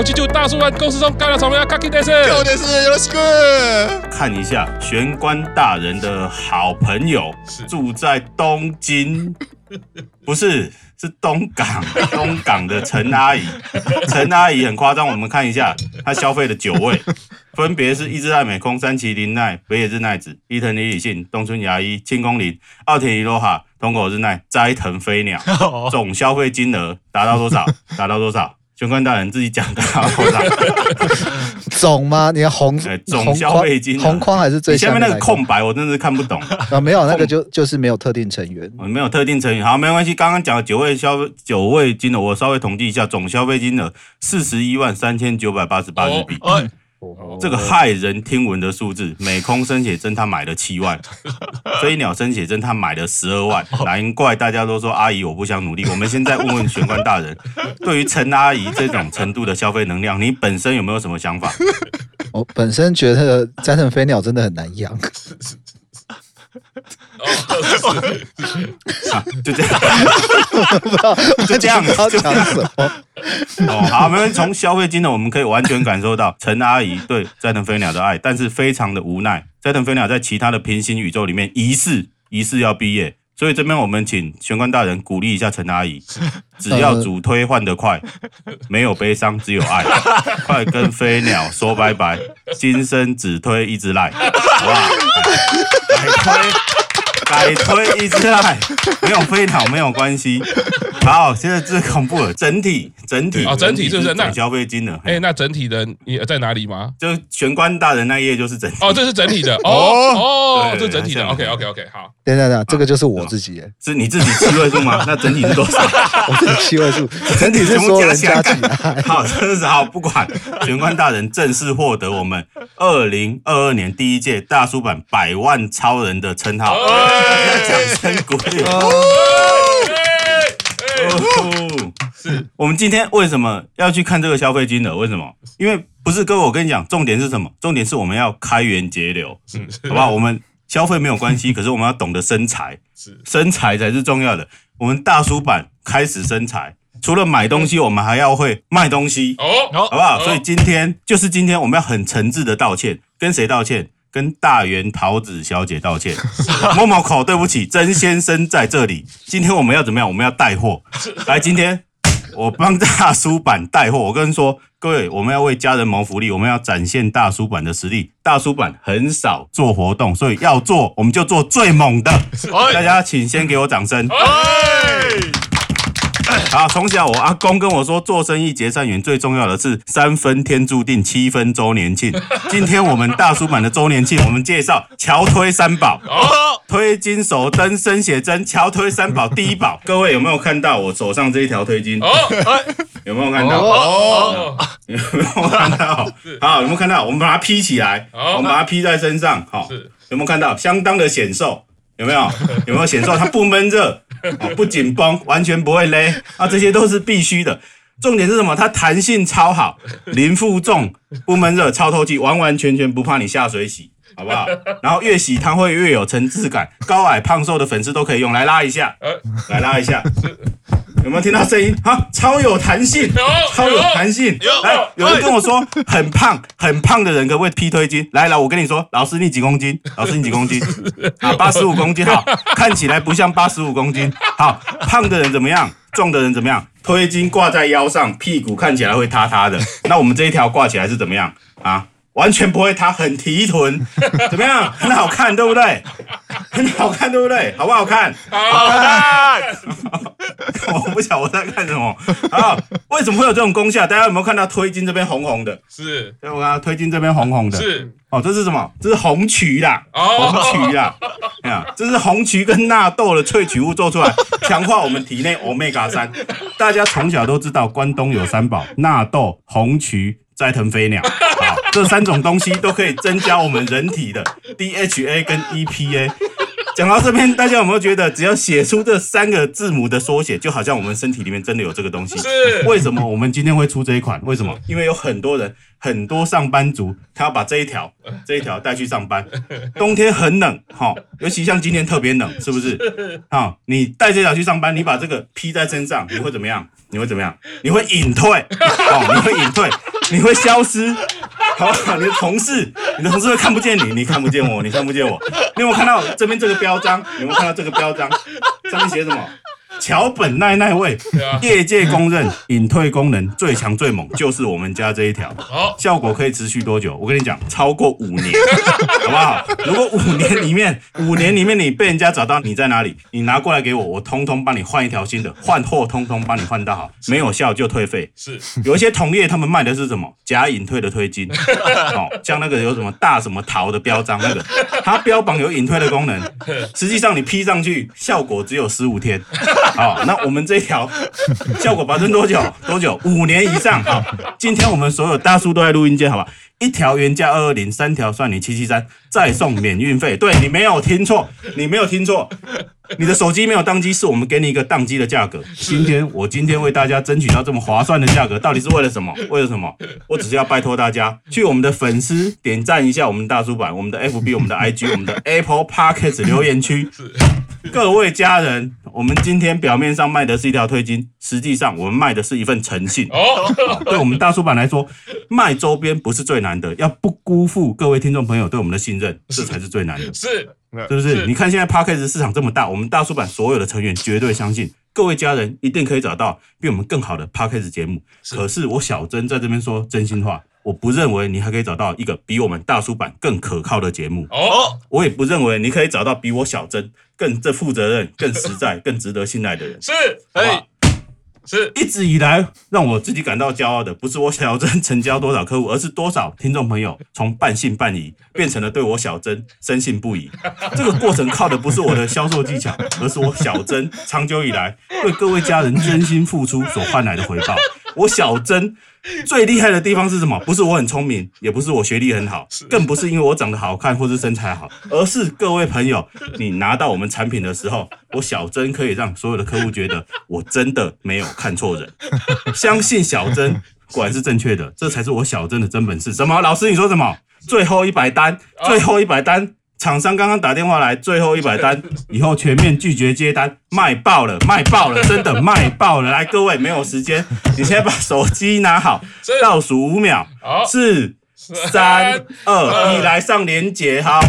萨卡口气就大叔丸公司中干了什么呀？卡基德斯，有的是有西哥。看一下玄关大人的好朋友住在东京，不是，是东港，东港的陈阿姨。陈阿姨很夸张，我们看一下她消费的酒味，分别是伊之濑美空、山崎绫奈、北野日奈子、伊藤理里信、东村芽衣、清宫綾、奥田一罗哈、樋口日奈、斋藤飞鸟，总消费金额达到多少？达到多少？玄关大人自己讲的，总吗？你要红总消费金红框还是最下面那个空白？我真的是看不懂啊！没有那个就就是没有特定成员，没有特定成员。好，没关系。刚刚讲的九位消费九位金额，我稍微统计一下，总消费金额四十一万三千九百八十八日币。哦哎这个骇人听闻的数字，美空生写真他买了七万，飞鸟生写真他买了十二万，难怪大家都说阿姨我不想努力。我们现在问问玄关大人，对于陈阿姨这种程度的消费能量，你本身有没有什么想法？我本身觉得加成飞鸟真的很难养。就这样，就这样，就这样子。哦，好，没关系。从消费金额，我们可以完全感受到陈阿姨对斋藤飞鸟的爱，但是非常的无奈。斋藤飞鸟在其他的平行宇宙里面疑似疑似要毕业，所以这边我们请玄关大人鼓励一下陈阿姨，只要主推换得快，没有悲伤，只有爱，快跟飞鸟说拜拜，今生只推一只赖，好不好？改推，改推一只赖，没有飞鸟没有关系。好，现在最恐怖了，整体整体啊，整体就是那消费金额。哎，那整体的你在哪里吗？就玄关大人那页就是整体。哦，这是整体的哦 哦，这整体的。OK OK OK，好。等等等，这个就是我自己，是你自己七位数吗？那整体是多少？我自己七位数，整体是所有人 加起来。好，真的是好，不管玄关大人正式获得我们二零二二年第一届大叔版百万超人的称号，掌声鼓励。哦，是我们今天为什么要去看这个消费金额？为什么？因为不是各位，我跟你讲，重点是什么？重点是我们要开源节流，好不好？我们消费没有关系，可是我们要懂得生财，生财才是重要的。我们大叔版开始生财，除了买东西，我们还要会卖东西，哦，好不好？所以今天就是今天，我们要很诚挚的道歉，跟谁道歉？跟大原桃子小姐道歉，某某口对不起，曾先生在这里。今天我们要怎么样？我们要带货。来，今天我帮大叔版带货。我跟你说，各位，我们要为家人谋福利，我们要展现大叔版的实力。大叔版很少做活动，所以要做，我们就做最猛的。大家请先给我掌声。好，从小我阿公跟我说，做生意结善缘最重要的是三分天注定，七分周年庆。今天我们大叔版的周年庆，我们介绍桥推三宝：推金手灯、生写真。桥推三宝第一宝，各位有没有看到我手上这一条推金？有没有看到？有没有看到？好，有没有看到？我们把它披起来，我们把它披在身上。好，有没有看到？相当的显瘦。有没有？有没有显瘦？它不闷热，不紧绷，完全不会勒啊！这些都是必须的。重点是什么？它弹性超好，零负重，不闷热，超透气，完完全全不怕你下水洗，好不好？然后越洗它会越有层次感，高矮胖瘦的粉丝都可以用。来拉一下，来拉一下。有没有听到声音？哈，超有弹性，超有弹性。来，有人跟我说很胖，很胖的人可不可以劈推筋？来来，我跟你说，老师你几公斤？老师你几公斤？啊，八十五公斤。好，看起来不像八十五公斤。好，胖的人怎么样？壮的人怎么样？推筋挂在腰上，屁股看起来会塌塌的。那我们这一条挂起来是怎么样？啊？完全不会，塌很提臀，怎么样？很好看，对不对？很好看，对不对？好不好看？好看。我不晓得我在看什么。好，为什么会有这种功效？大家有没有看到推金这边红红的？是。对，我看到推金这边红红的。是。哦，这是什么？这是红曲啦。哦。红曲啦。啊，这是红曲跟纳豆的萃取物做出来，强化我们体内 omega 三。大家从小都知道，关东有三宝：纳豆、红曲。斋藤飞鸟，好，这三种东西都可以增加我们人体的 DHA 跟 EPA，讲到这边，大家有没有觉得，只要写出这三个字母的缩写，就好像我们身体里面真的有这个东西？是。为什么我们今天会出这一款？为什么？因为有很多人，很多上班族，他要把这一条、这一条带去上班。冬天很冷，哈，尤其像今天特别冷，是不是？啊，你带这条去上班，你把这个披在身上，你会怎么样？你会怎么样？你会隐退，哦，你会隐退，你会消失。好，你的同事，你的同事都看不见你，你看不见我，你看不见我。你有没有看到这边这个标章？有没有看到这个标章？上面写什么？桥本奈奈味，业界公认隐退功能最强最猛，就是我们家这一条。好，效果可以持续多久？我跟你讲，超过五年，好不好？如果五年里面，五年里面你被人家找到你在哪里，你拿过来给我，我通通帮你换一条新的，换货通通帮你换到好，没有效就退费。是，有一些同业他们卖的是什么假隐退的推金，哦，像那个有什么大什么桃的标章，那个它标榜有隐退的功能，实际上你披上去效果只有十五天。好，那我们这一条 效果保证多久？多久？五年以上。好，今天我们所有大叔都在录音间，好吧？一条原价二二零，三条算你七七三，再送免运费。对，你没有听错，你没有听错，你的手机没有当机，是我们给你一个当机的价格。今天我今天为大家争取到这么划算的价格，到底是为了什么？为了什么？我只是要拜托大家去我们的粉丝点赞一下我们大叔版，我们的 FB，我们的 IG，我们的 Apple Podcast 留言区。各位家人，我们今天表面上卖的是一条推金，实际上我们卖的是一份诚信。哦，对我们大叔版来说，卖周边不是最难的，要不辜负各位听众朋友对我们的信任，这才是最难的。是，是不是？是你看现在 Podcast 市场这么大，我们大叔版所有的成员绝对相信，各位家人一定可以找到比我们更好的 Podcast 节目。是可是我小珍在这边说真心话。我不认为你还可以找到一个比我们大叔版更可靠的节目哦。我也不认为你可以找到比我小珍更这负责任、更实在、更值得信赖的人。是，可以。是，一直以来让我自己感到骄傲的，不是我小珍成交多少客户，而是多少听众朋友从半信半疑变成了对我小珍深信不疑。这个过程靠的不是我的销售技巧，而是我小珍长久以来对各位家人真心付出所换来的回报。我小珍。最厉害的地方是什么？不是我很聪明，也不是我学历很好，更不是因为我长得好看或是身材好，而是各位朋友，你拿到我们产品的时候，我小珍可以让所有的客户觉得我真的没有看错人，相信小珍果然是正确的，这才是我小珍的真本事。什么？老师你说什么？最后一百单，最后一百单。厂商刚刚打电话来，最后一百单，以后全面拒绝接单，卖爆了，卖爆了，真的卖爆了！来，各位没有时间，你先把手机拿好，倒数五秒，四、三、二，一，来上连接。好，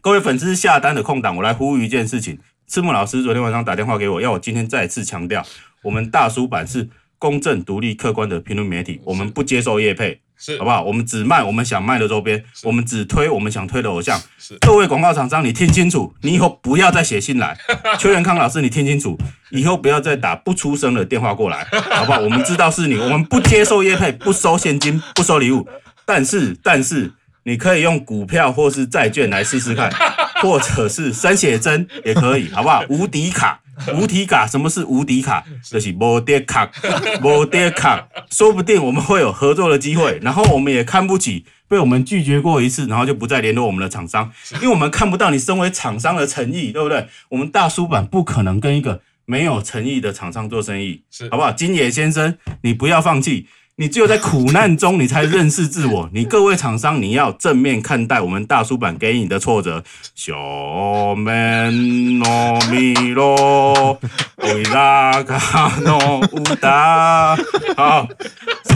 各位粉丝下单的空档，我来呼吁一件事情：赤木老师昨天晚上打电话给我，要我今天再次强调，我们大叔版是公正、独立、客观的评论媒体，我们不接受业配。是好不好？我们只卖我们想卖的周边，我们只推我们想推的偶像。各位广告厂商，你听清楚，你以后不要再写信来。邱元康老师，你听清楚，以后不要再打不出声的电话过来，好不好？我们知道是你，我们不接受业配，不收现金，不收礼物。但是，但是你可以用股票或是债券来试试看，或者是三写真也可以，好不好？无敌卡。无敌卡，什么是无敌卡？就是无敌卡，无敌卡，说不定我们会有合作的机会。然后我们也看不起被我们拒绝过一次，然后就不再联络我们的厂商，因为我们看不到你身为厂商的诚意，对不对？我们大叔版不可能跟一个没有诚意的厂商做生意，好不好？金野先生，你不要放弃。你只有在苦难中，你才认识自我。你各位厂商，你要正面看待我们大叔版给你的挫折。小 门糯米罗，维拉卡诺乌达。好，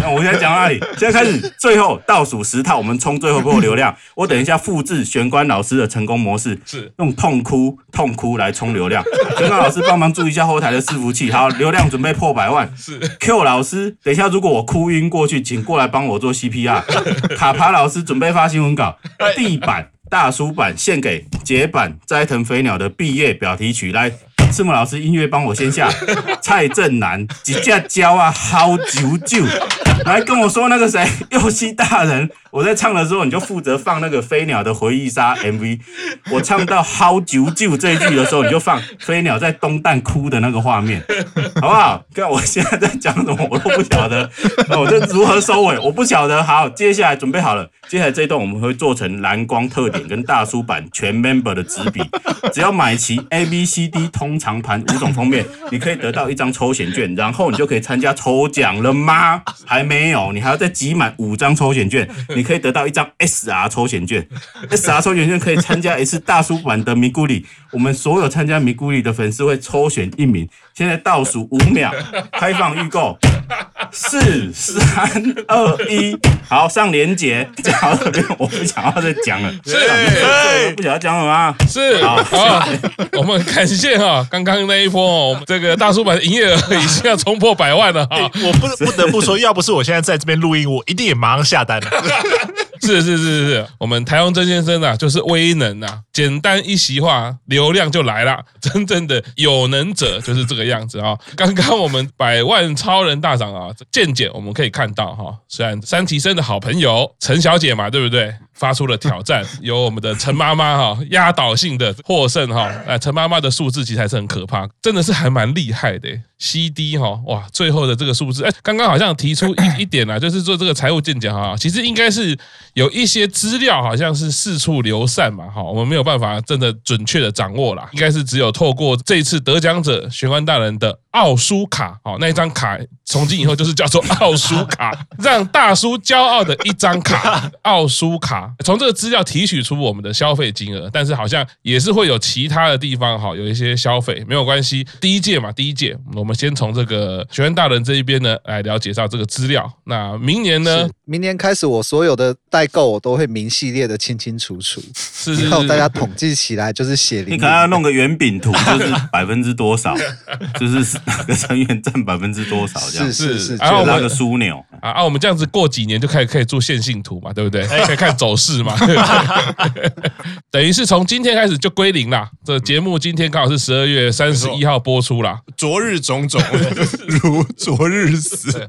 那我现在讲哪里？现在开始，最后倒数十套，我们冲最后一波流量。我等一下复制玄关老师的成功模式，是用痛哭痛哭来冲流量。玄关老师帮忙注意一下后台的伺服器。好，流量准备破百万。是 Q 老师，等一下如果我哭。晕过去，请过来帮我做 CPR。卡帕老师准备发新闻稿。地板大叔版献给结版斋藤飞鸟的毕业表题曲。来，赤木老师音乐帮我先下。蔡正南几架胶啊，好久久。来跟我说那个谁，右西大人，我在唱的时候，你就负责放那个飞鸟的回忆杀 MV。我唱到好久久这一句的时候，你就放 飞鸟在东旦哭的那个画面，好不好？看我现在在讲什么，我都不晓得。我这如何收尾，我不晓得。好，接下来准备好了，接下来这一段我们会做成蓝光特点跟大叔版全 member 的纸笔，只要买齐 A B C D 通常盘五种封面，你可以得到一张抽选券，然后你就可以参加抽奖了吗？还没有，你还要再集满五张抽选券，你可以得到一张 S R 抽选券，S R 抽选券可以参加一次大叔版的迷咕里，我们所有参加迷咕里的粉丝会抽选一名，现在倒数五秒，开放预购。四三二一，好，上连结。讲到这边，我不想要再讲了。是，是不想要讲了吗？是，好，我们感谢哈，刚刚那一波哦，这个大叔版的营业额已经要冲破百万了哈。我不不得不说，要不是我现在在这边录音，我一定也马上下单了。是是是是是，我们台湾曾先生啊，就是威能啊，简单一席话，流量就来了。真正的有能者就是这个样子啊。刚刚我们百万超人大赏啊，健检我们可以看到哈，虽然三期生的好朋友陈小姐嘛，对不对？发出了挑战，由我们的陈妈妈哈压倒性的获胜哈。哎，陈妈妈的数字其实还是很可怕，真的是还蛮厉害的。CD 哈哇，最后的这个数字，哎，刚刚好像提出一 一点啊，就是做这个财务见解哈，其实应该是有一些资料好像是四处流散嘛哈，我们没有办法真的准确的掌握啦，应该是只有透过这一次得奖者玄关大人的奥书卡，好，那一张卡从今以后就是叫做 奥书卡，让大叔骄傲的一张卡，奥书卡。从这个资料提取出我们的消费金额，但是好像也是会有其他的地方哈，有一些消费没有关系。第一届嘛，第一届我我们先从这个学院大人这一边呢来了解到这个资料。那明年呢？明年开始，我所有的代购我都会明系列的清清楚楚，是，是，是，然后大家统计起来就是血淋淋。你可能要弄个圆饼图，就是百分之多少，就是哪个成员占百分之多少这样。是是是，然后那个枢纽啊啊，我们这样子过几年就开始可以做线性图嘛，对不对？可以看走势嘛。等于是从今天开始就归零啦。这节目今天刚好是十二月三十一号播出啦。昨日种种 如昨日死，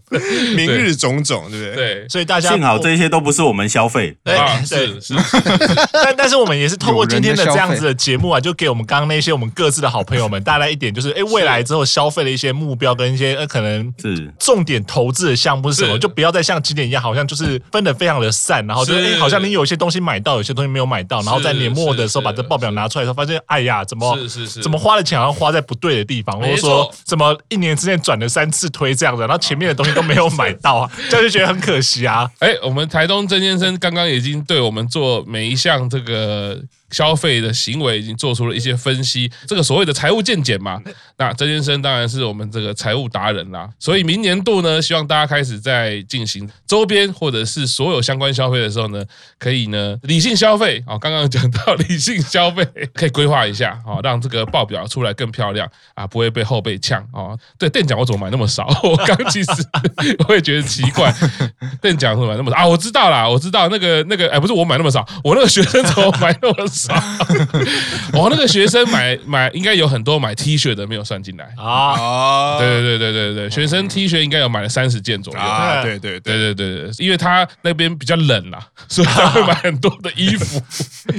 明日种种，对不对？对，所以大家幸好这些都不是我们消费。对，是是。但但是我们也是透过今天的这样子的节目啊，就给我们刚刚那些我们各自的好朋友们带来一点，就是哎，未来之后消费的一些目标跟一些呃可能是重点投资的项目是什么，就不要再像今年一样，好像就是分的非常的散，然后就是哎，好像你有一些东西买到，有些东西没有买到，然后在年末的时候把这报表拿出来的时候，发现哎呀，怎么是是是，怎么花的钱好像花在不对的地方，或者说怎么一年之内转了三次推这样的，然后前面的东西都没有买到啊，这样就觉得很可惜啊。哎，我们台东曾先生刚刚已经对我们做每一项这个。消费的行为已经做出了一些分析，这个所谓的财务见检嘛，那曾先生当然是我们这个财务达人啦。所以明年度呢，希望大家开始在进行周边或者是所有相关消费的时候呢，可以呢理性消费啊。刚刚讲到理性消费，可以规划一下啊，让这个报表出来更漂亮啊，不会被后辈呛啊。对，店长我怎么买那么少？我刚其实我也觉得奇怪，店长怎么买那么少啊？我知道啦，我知道那个那个哎，不是我买那么少，我那个学生怎么买那么少？我那个学生买买应该有很多买 T 恤的没有算进来啊！对对对对对对，学生 T 恤应该有买了三十件左右啊！对对对对对对，因为他那边比较冷啦，所以他会买很多的衣服，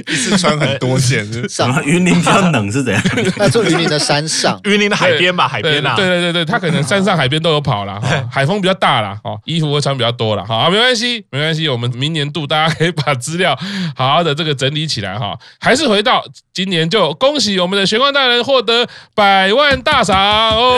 一次穿很多件。什么云林比较冷是怎样？那住云林的山上，云林的海边吧，海边啊！对对对对，他可能山上海边都有跑了，海风比较大啦，哦，衣服会穿比较多啦，好，没关系没关系，我们明年度大家可以把资料好好的这个整理起来哈。还是回到今年，就恭喜我们的玄关大人获得百万大赏哦！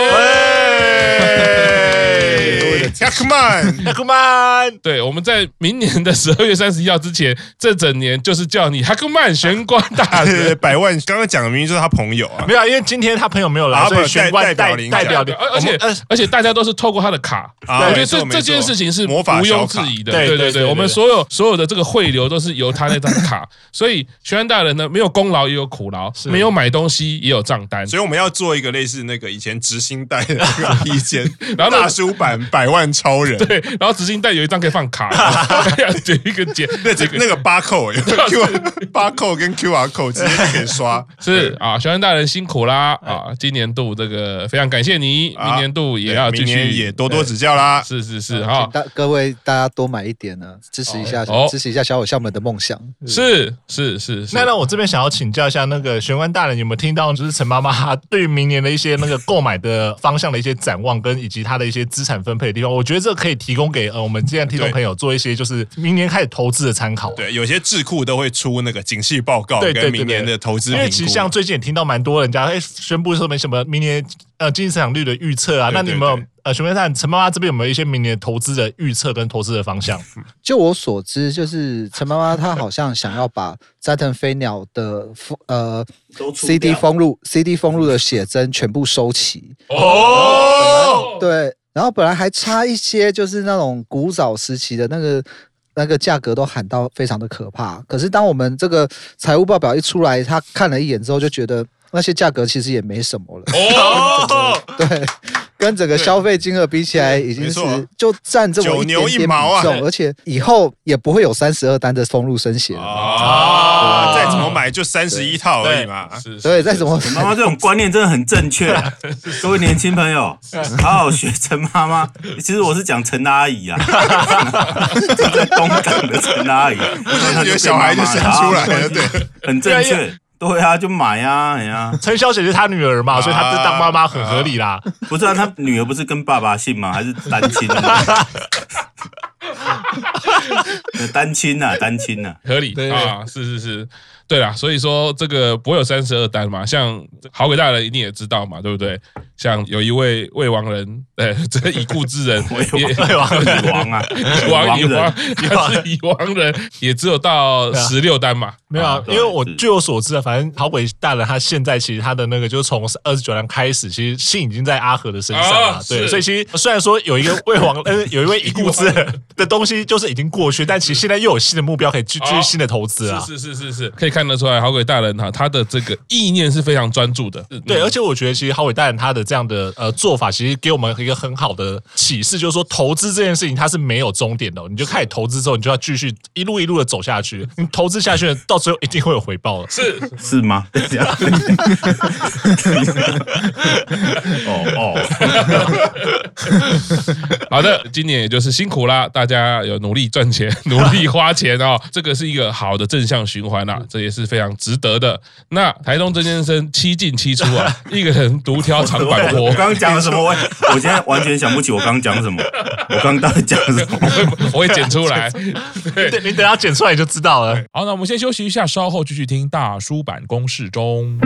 哈克曼，哈克曼，对，我们在明年的十二月三十一号之前，这整年就是叫你哈克曼玄关大人。百万刚刚讲的明明就是他朋友啊，没有，因为今天他朋友没有来，所以玄关代代表的，而且而且大家都是透过他的卡，我觉得这这件事情是毋庸置疑的。对对对，我们所有所有的这个汇流都是由他那张卡，所以玄关大人呢，没有功劳也有苦劳，没有买东西也有账单，所以我们要做一个类似那个以前执行带的那个意见，然后大叔版百万。超人，对，然后纸巾袋有一张可以放卡，有一个解 那这个那个八扣，Q 八扣跟 QR code 直接就可以刷。是啊，小安大人辛苦啦啊！今年度这个非常感谢你，明年度也要继续也多多指教啦。是是是哈，大各位大家多买一点呢，支持一下，支持一下小偶像们的梦想。是是是，那那我这边想要请教一下那个玄关大人，有没有听到就是陈妈妈对于明年的一些那个购买的方向的一些展望，跟以及她的一些资产分配的地方？我觉得这可以提供给呃我们今天听众朋友做一些就是明年开始投资的参考。对，有些智库都会出那个景气报告，跟明年的投资。因为其实像最近也听到蛮多人家哎宣布说没什么明年呃经济增长率的预测啊，那你有没有？呃，询问看陈妈妈这边有没有一些明年投资的预测跟投资的方向？就我所知，就是陈妈妈她好像想要把斋藤飞鸟的呃 CD 封入 CD 封入的写真全部收齐哦。对，然后本来还差一些，就是那种古早时期的那个那个价格都喊到非常的可怕。可是当我们这个财务报表一出来，他看了一眼之后就觉得那些价格其实也没什么了。哦，对。跟整个消费金额比起来，已经是就占这么一点点比重，而且以后也不会有三十二单的封路生写了啊！再怎么买就三十一套而已嘛。所以再怎么妈妈这种观念真的很正确。各位年轻朋友，好好学陈妈妈。其实我是讲陈阿姨啊，住在东港的陈阿姨，有小孩就生出来了，对，很正确。对啊，就买啊，哎呀，陈小姐是她女儿嘛，所以她当妈妈很合理啦。不是啊，她女儿不是跟爸爸姓吗？还是单亲？单亲啊，单亲啊，合理啊，是是是。对啦，所以说这个不会有三十二单嘛，像好鬼大人一定也知道嘛，对不对？像有一位未亡人，哎，这个已故之人，未亡已亡啊，已亡已亡，也是已亡人，也只有到十六单嘛，没有啊，因为我据我所知啊，反正好鬼大人他现在其实他的那个就是从二十九单开始，其实信已经在阿和的身上了，对，所以其实虽然说有一个未亡，呃，有一位已故之人的东西就是已经过去，但其实现在又有新的目标可以继续新的投资啊，是是是是是，可以看。看得出来，好鬼大人哈，他的这个意念是非常专注的。对，而且我觉得，其实好鬼大人他的这样的呃做法，其实给我们一个很好的启示，就是说投资这件事情它是没有终点的。你就开始投资之后，你就要继续一路一路的走下去。你投资下去，到最后一定会有回报的。是是吗？哦 哦，好的，今年也就是辛苦啦，大家有努力赚钱，努力花钱哦，这个是一个好的正向循环啦，这也。是非常值得的。那台东曾先生七进七出啊，一个人独挑长板坡。我刚刚讲了什么？我我现在完全想不起我刚刚讲什么。我刚刚到底讲什么？我会我会剪出来。对，你等下剪出来就知道了。好，那我们先休息一下，稍后继续听大叔版公式中。